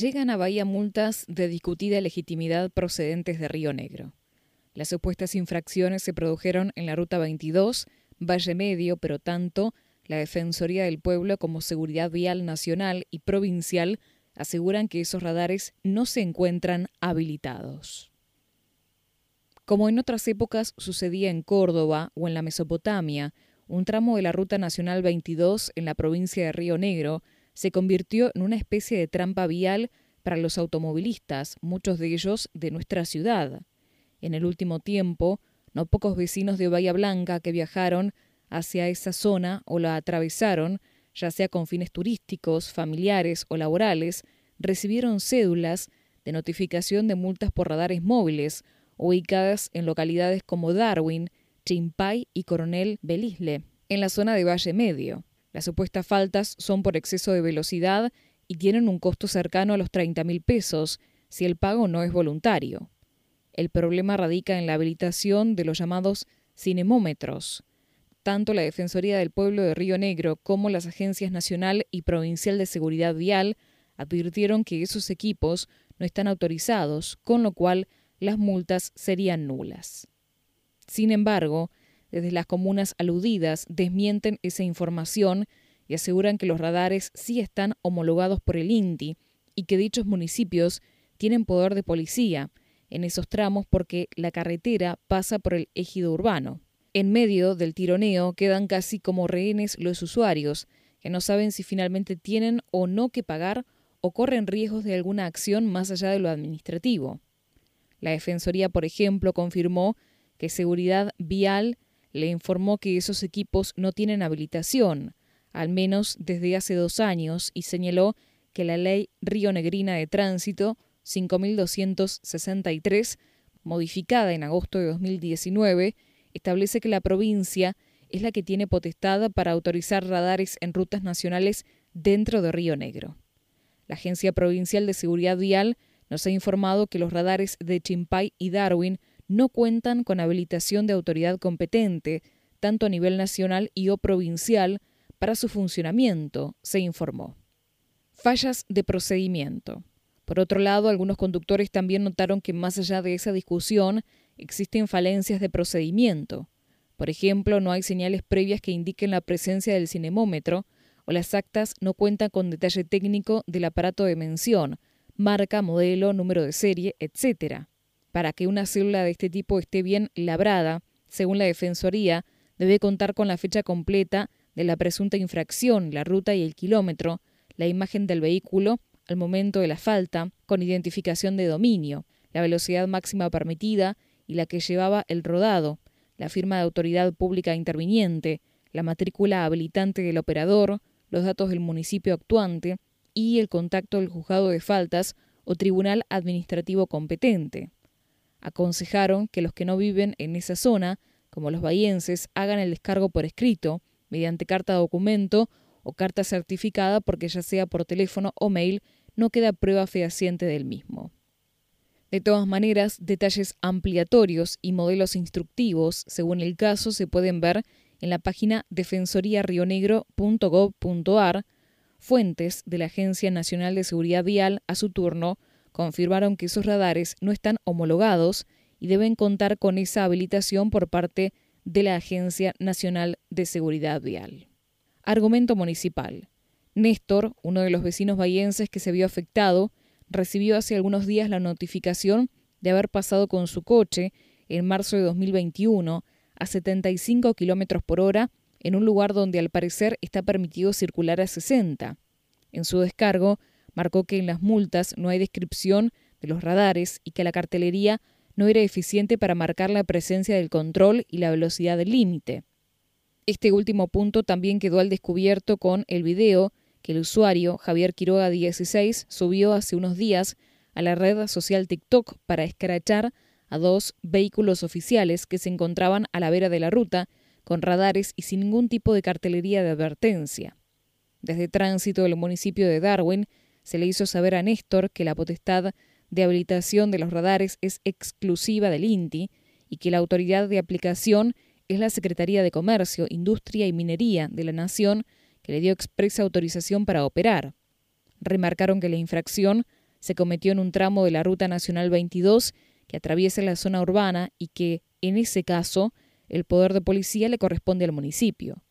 Llegan a Bahía multas de discutida legitimidad procedentes de Río Negro. Las supuestas infracciones se produjeron en la Ruta 22, Valle Medio, pero tanto la Defensoría del Pueblo como Seguridad Vial Nacional y Provincial aseguran que esos radares no se encuentran habilitados. Como en otras épocas sucedía en Córdoba o en la Mesopotamia, un tramo de la Ruta Nacional 22 en la provincia de Río Negro se convirtió en una especie de trampa vial para los automovilistas, muchos de ellos de nuestra ciudad. En el último tiempo, no pocos vecinos de Bahía Blanca que viajaron hacia esa zona o la atravesaron, ya sea con fines turísticos, familiares o laborales, recibieron cédulas de notificación de multas por radares móviles ubicadas en localidades como Darwin, Chimpay y Coronel Belisle, en la zona de Valle Medio. Las supuestas faltas son por exceso de velocidad y tienen un costo cercano a los 30 mil pesos si el pago no es voluntario. El problema radica en la habilitación de los llamados cinemómetros. Tanto la Defensoría del Pueblo de Río Negro como las agencias nacional y provincial de seguridad vial advirtieron que esos equipos no están autorizados, con lo cual las multas serían nulas. Sin embargo, desde las comunas aludidas desmienten esa información y aseguran que los radares sí están homologados por el INTI y que dichos municipios tienen poder de policía en esos tramos porque la carretera pasa por el ejido urbano. En medio del tironeo quedan casi como rehenes los usuarios, que no saben si finalmente tienen o no que pagar o corren riesgos de alguna acción más allá de lo administrativo. La Defensoría, por ejemplo, confirmó que Seguridad Vial le informó que esos equipos no tienen habilitación, al menos desde hace dos años, y señaló que la ley Río Negrina de Tránsito 5263, modificada en agosto de 2019, establece que la provincia es la que tiene potestad para autorizar radares en rutas nacionales dentro de Río Negro. La Agencia Provincial de Seguridad Vial nos ha informado que los radares de Chimpay y Darwin no cuentan con habilitación de autoridad competente, tanto a nivel nacional y o provincial, para su funcionamiento, se informó. Fallas de procedimiento. Por otro lado, algunos conductores también notaron que más allá de esa discusión existen falencias de procedimiento. Por ejemplo, no hay señales previas que indiquen la presencia del cinemómetro, o las actas no cuentan con detalle técnico del aparato de mención, marca, modelo, número de serie, etc. Para que una célula de este tipo esté bien labrada, según la Defensoría, debe contar con la fecha completa de la presunta infracción, la ruta y el kilómetro, la imagen del vehículo al momento de la falta, con identificación de dominio, la velocidad máxima permitida y la que llevaba el rodado, la firma de autoridad pública interviniente, la matrícula habilitante del operador, los datos del municipio actuante y el contacto del juzgado de faltas o tribunal administrativo competente aconsejaron que los que no viven en esa zona, como los bahienses, hagan el descargo por escrito, mediante carta documento o carta certificada porque ya sea por teléfono o mail no queda prueba fehaciente del mismo. De todas maneras, detalles ampliatorios y modelos instructivos, según el caso, se pueden ver en la página defensoriarionegro.gov.ar. Fuentes de la Agencia Nacional de Seguridad Vial, a su turno, confirmaron que esos radares no están homologados y deben contar con esa habilitación por parte de la Agencia Nacional de Seguridad Vial. Argumento municipal. Néstor, uno de los vecinos bahienses que se vio afectado, recibió hace algunos días la notificación de haber pasado con su coche en marzo de 2021 a 75 kilómetros por hora en un lugar donde al parecer está permitido circular a 60. En su descargo, marcó que en las multas no hay descripción de los radares y que la cartelería no era eficiente para marcar la presencia del control y la velocidad del límite. Este último punto también quedó al descubierto con el video que el usuario Javier Quiroga 16 subió hace unos días a la red social TikTok para escrachar a dos vehículos oficiales que se encontraban a la vera de la ruta con radares y sin ningún tipo de cartelería de advertencia. Desde tránsito del municipio de Darwin se le hizo saber a Néstor que la potestad de habilitación de los radares es exclusiva del INTI y que la autoridad de aplicación es la Secretaría de Comercio, Industria y Minería de la Nación, que le dio expresa autorización para operar. Remarcaron que la infracción se cometió en un tramo de la Ruta Nacional 22 que atraviesa la zona urbana y que, en ese caso, el poder de policía le corresponde al municipio.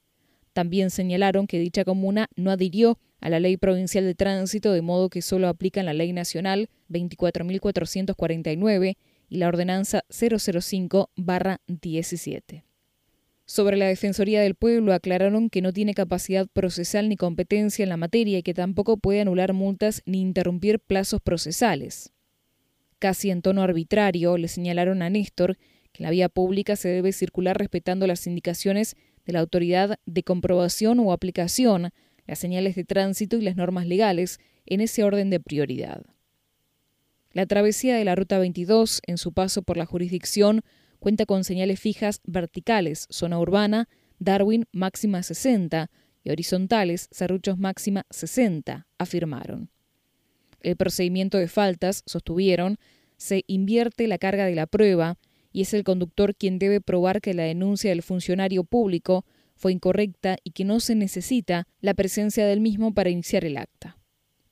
También señalaron que dicha comuna no adhirió a la Ley Provincial de Tránsito, de modo que solo aplican la Ley Nacional 24.449 y la Ordenanza 005-17. Sobre la Defensoría del Pueblo aclararon que no tiene capacidad procesal ni competencia en la materia y que tampoco puede anular multas ni interrumpir plazos procesales. Casi en tono arbitrario le señalaron a Néstor que en la vía pública se debe circular respetando las indicaciones de la autoridad de comprobación o aplicación, las señales de tránsito y las normas legales en ese orden de prioridad. La travesía de la Ruta 22, en su paso por la jurisdicción, cuenta con señales fijas verticales, zona urbana, Darwin máxima 60 y horizontales, Cerruchos máxima 60, afirmaron. El procedimiento de faltas, sostuvieron, se invierte la carga de la prueba y es el conductor quien debe probar que la denuncia del funcionario público fue incorrecta y que no se necesita la presencia del mismo para iniciar el acta.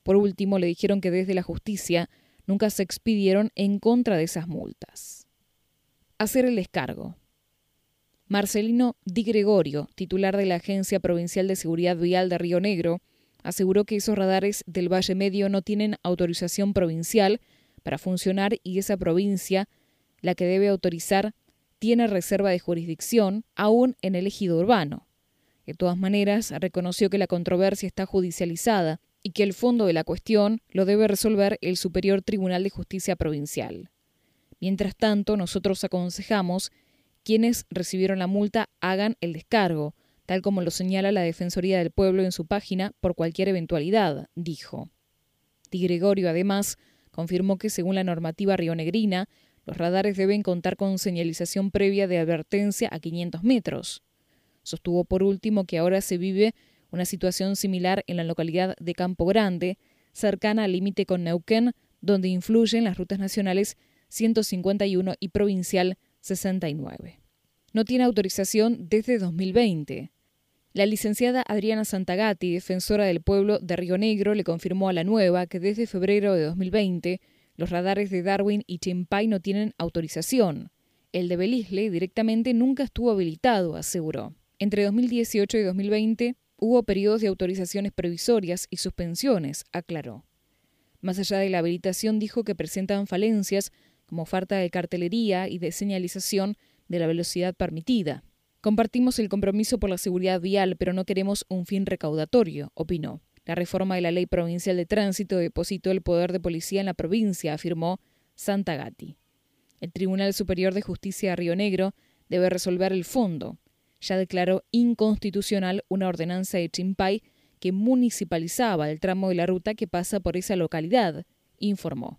Por último, le dijeron que desde la justicia nunca se expidieron en contra de esas multas. Hacer el descargo. Marcelino Di Gregorio, titular de la Agencia Provincial de Seguridad Vial de Río Negro, aseguró que esos radares del Valle Medio no tienen autorización provincial para funcionar y esa provincia la que debe autorizar tiene reserva de jurisdicción aún en el ejido urbano. De todas maneras, reconoció que la controversia está judicializada y que el fondo de la cuestión lo debe resolver el Superior Tribunal de Justicia Provincial. Mientras tanto, nosotros aconsejamos quienes recibieron la multa hagan el descargo, tal como lo señala la Defensoría del Pueblo en su página por cualquier eventualidad, dijo. Di Gregorio, además, confirmó que según la normativa rionegrina, los radares deben contar con señalización previa de advertencia a 500 metros. Sostuvo por último que ahora se vive una situación similar en la localidad de Campo Grande, cercana al límite con Neuquén, donde influyen las rutas nacionales 151 y provincial 69. No tiene autorización desde 2020. La licenciada Adriana Santagati, defensora del pueblo de Río Negro, le confirmó a la nueva que desde febrero de 2020 los radares de Darwin y Chimpay no tienen autorización. El de Belisle directamente nunca estuvo habilitado, aseguró. Entre 2018 y 2020 hubo periodos de autorizaciones provisorias y suspensiones, aclaró. Más allá de la habilitación, dijo que presentan falencias como falta de cartelería y de señalización de la velocidad permitida. Compartimos el compromiso por la seguridad vial, pero no queremos un fin recaudatorio, opinó. La reforma de la Ley Provincial de Tránsito depositó el poder de policía en la provincia, afirmó Santa Gatti. El Tribunal Superior de Justicia de Río Negro debe resolver el fondo. Ya declaró inconstitucional una ordenanza de Chimpay que municipalizaba el tramo de la ruta que pasa por esa localidad, informó.